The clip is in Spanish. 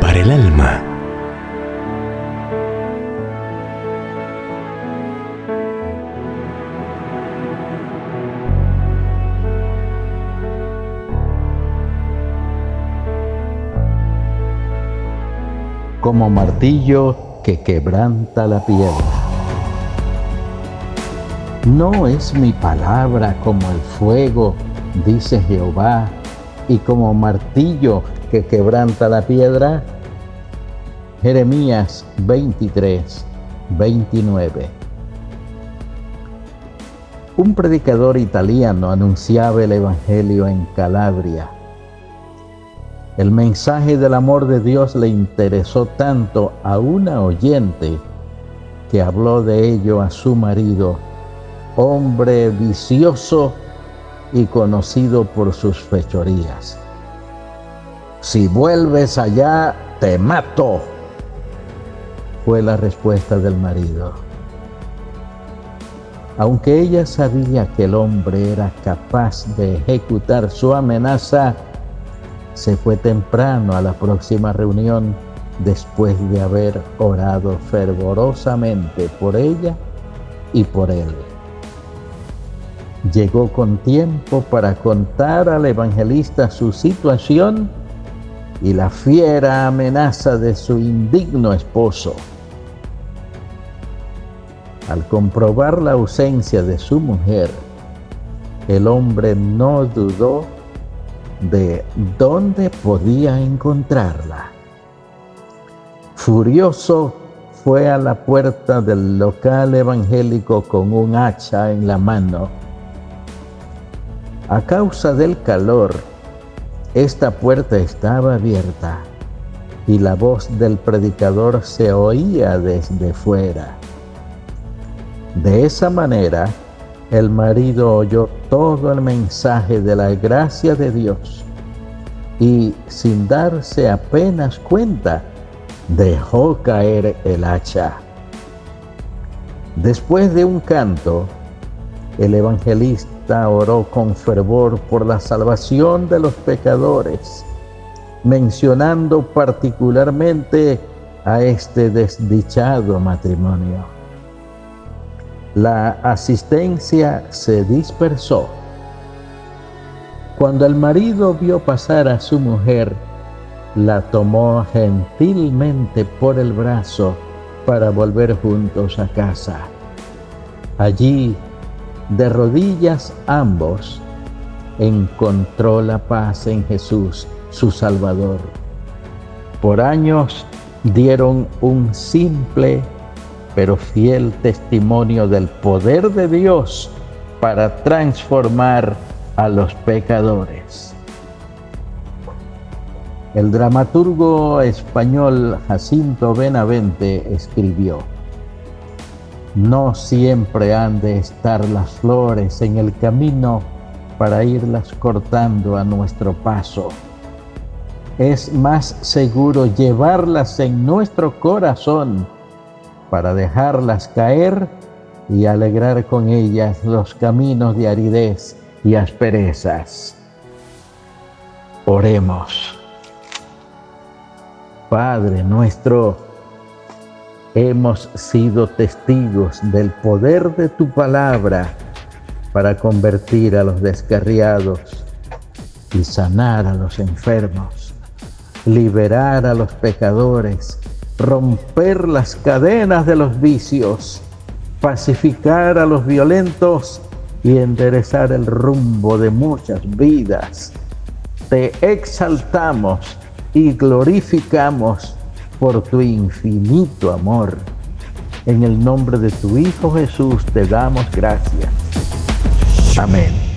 Para el alma. Como martillo que quebranta la piedra. No es mi palabra como el fuego, dice Jehová, y como martillo que quebranta la piedra. Jeremías 23, 29. Un predicador italiano anunciaba el Evangelio en Calabria. El mensaje del amor de Dios le interesó tanto a una oyente que habló de ello a su marido, hombre vicioso y conocido por sus fechorías. Si vuelves allá, te mato, fue la respuesta del marido. Aunque ella sabía que el hombre era capaz de ejecutar su amenaza, se fue temprano a la próxima reunión después de haber orado fervorosamente por ella y por él. Llegó con tiempo para contar al evangelista su situación y la fiera amenaza de su indigno esposo. Al comprobar la ausencia de su mujer, el hombre no dudó de dónde podía encontrarla. Furioso fue a la puerta del local evangélico con un hacha en la mano. A causa del calor, esta puerta estaba abierta y la voz del predicador se oía desde fuera. De esa manera, el marido oyó todo el mensaje de la gracia de Dios y sin darse apenas cuenta, dejó caer el hacha. Después de un canto, el evangelista oró con fervor por la salvación de los pecadores, mencionando particularmente a este desdichado matrimonio. La asistencia se dispersó. Cuando el marido vio pasar a su mujer, la tomó gentilmente por el brazo para volver juntos a casa. Allí de rodillas ambos, encontró la paz en Jesús, su Salvador. Por años dieron un simple pero fiel testimonio del poder de Dios para transformar a los pecadores. El dramaturgo español Jacinto Benavente escribió, no siempre han de estar las flores en el camino para irlas cortando a nuestro paso. Es más seguro llevarlas en nuestro corazón para dejarlas caer y alegrar con ellas los caminos de aridez y asperezas. Oremos. Padre nuestro, hemos sido testigos del poder de tu palabra para convertir a los descarriados y sanar a los enfermos, liberar a los pecadores, romper las cadenas de los vicios, pacificar a los violentos y enderezar el rumbo de muchas vidas. Te exaltamos y glorificamos por tu infinito amor. En el nombre de tu Hijo Jesús te damos gracias. Amén.